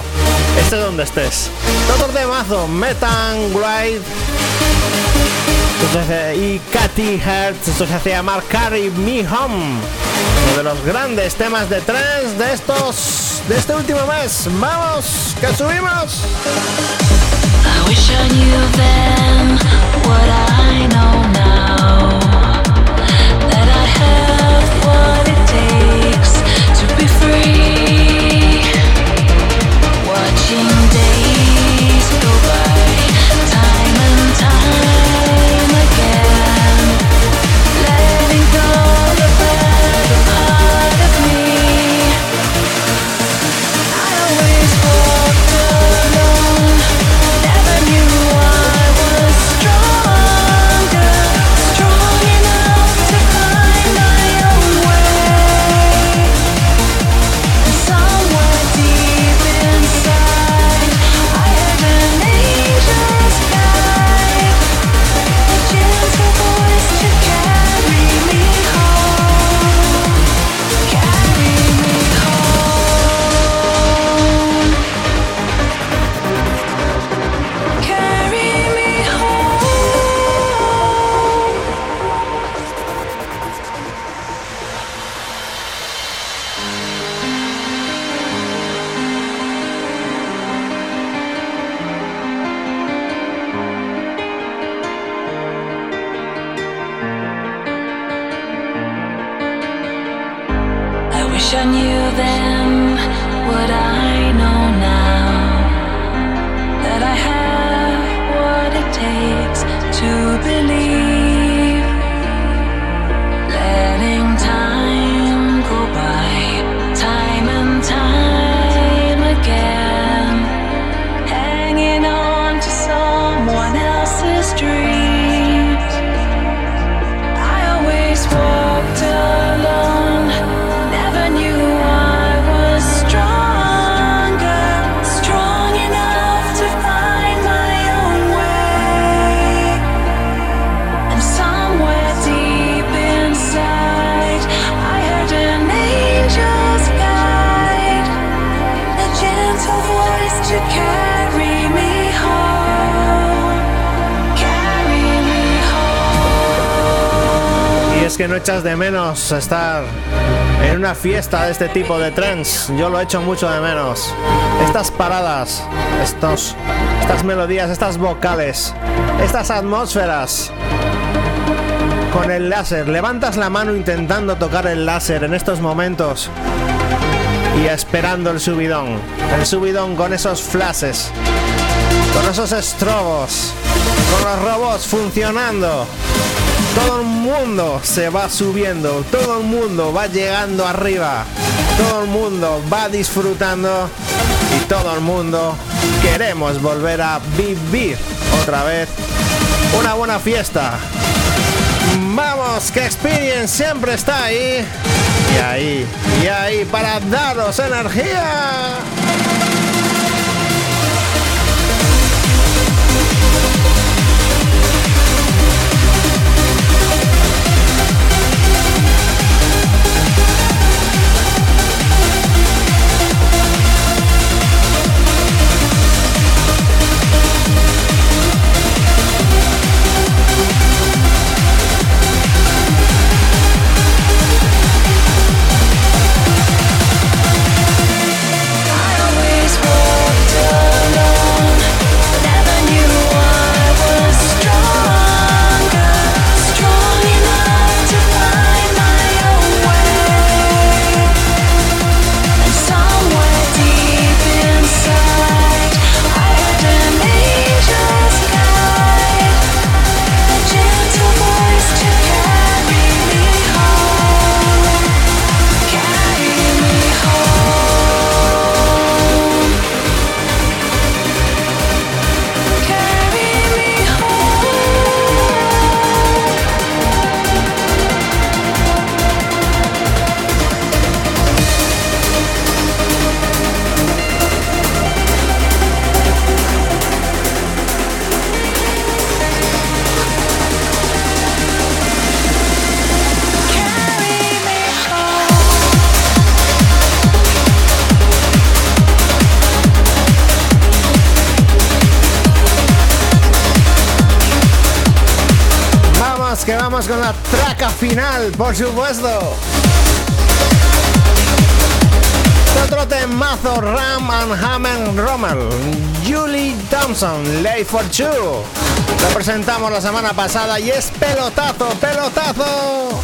Estés donde estés. Doctor de mazo, Metan Glide. Y Katy Hertz, esto se hace llamar Carry Me Home. Uno de los grandes temas de tres de estos. de este último mes. ¡Vamos! ¡Que subimos! Estar en una fiesta de este tipo de trance. Yo lo echo mucho de menos. Estas paradas, estos, estas melodías, estas vocales, estas atmósferas. Con el láser, levantas la mano intentando tocar el láser en estos momentos y esperando el subidón. El subidón con esos flashes, con esos estrobos, con los robots funcionando. Todo el mundo se va subiendo, todo el mundo va llegando arriba, todo el mundo va disfrutando y todo el mundo queremos volver a vivir otra vez una buena fiesta. Vamos, que Experience siempre está ahí y ahí y ahí para daros energía. Final, por supuesto. Otro temazo Ram and Hammer Rommel, Julie Thompson, Late for Two. Lo presentamos la semana pasada y es pelotazo, pelotazo.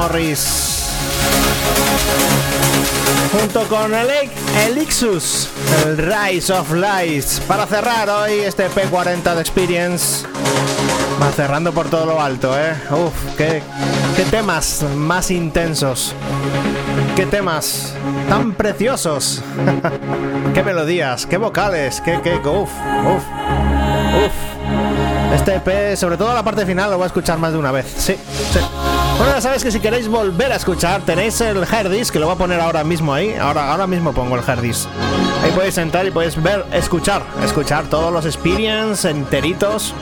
Morris. Junto con el, el Ixus, el Rise of Lights. Para cerrar hoy este P40 de Experience. Va cerrando por todo lo alto, ¿eh? Uf, qué, temas más intensos. Qué temas tan preciosos. qué melodías, qué vocales, qué, qué, uf, uf, uf. Este EP, sobre todo la parte final, lo voy a escuchar más de una vez. Sí. Bueno, ya sabes que si queréis volver a escuchar, tenéis el Herdis, que lo voy a poner ahora mismo ahí. Ahora, ahora mismo pongo el Herdis. Ahí podéis entrar y podéis ver, escuchar, escuchar todos los experience enteritos,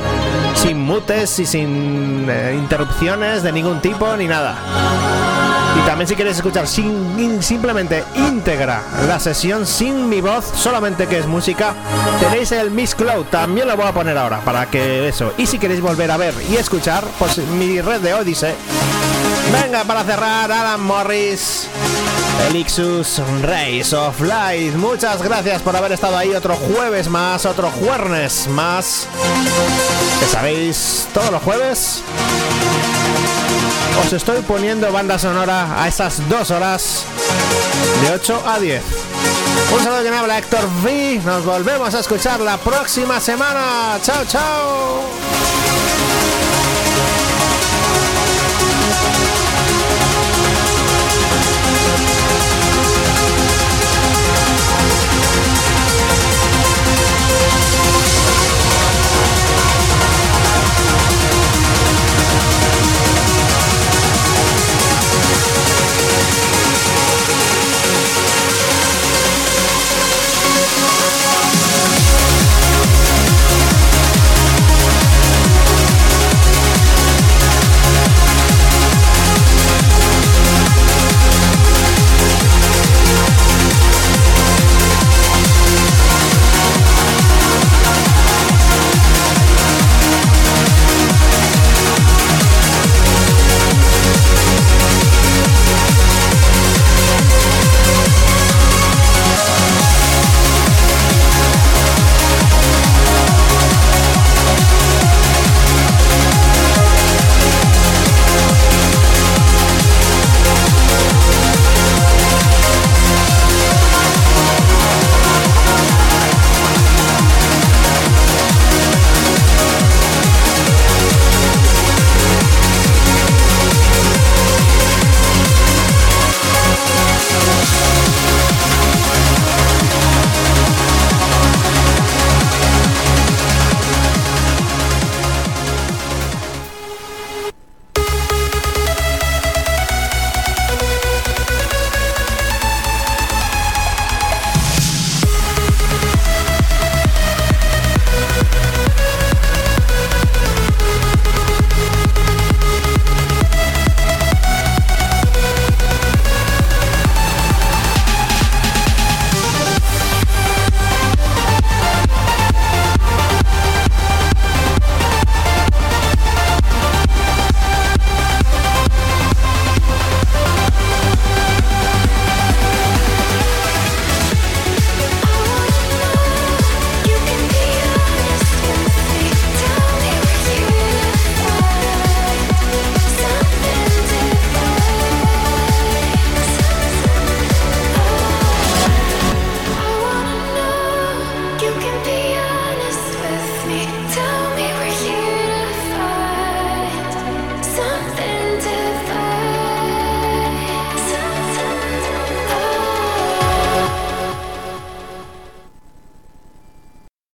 sin mutes y sin eh, interrupciones de ningún tipo ni nada. Y también si queréis escuchar sin, simplemente íntegra la sesión sin mi voz, solamente que es música, tenéis el Miss Cloud, también lo voy a poner ahora para que eso. Y si queréis volver a ver y escuchar, pues mi red de Odyssey. Venga, para cerrar, Alan Morris, Elixus Race of Light. Muchas gracias por haber estado ahí otro jueves más, otro jueves más. Que sabéis, todos los jueves os estoy poniendo banda sonora a esas dos horas de 8 a 10. Un saludo que habla Héctor V. Nos volvemos a escuchar la próxima semana. Chao, chao.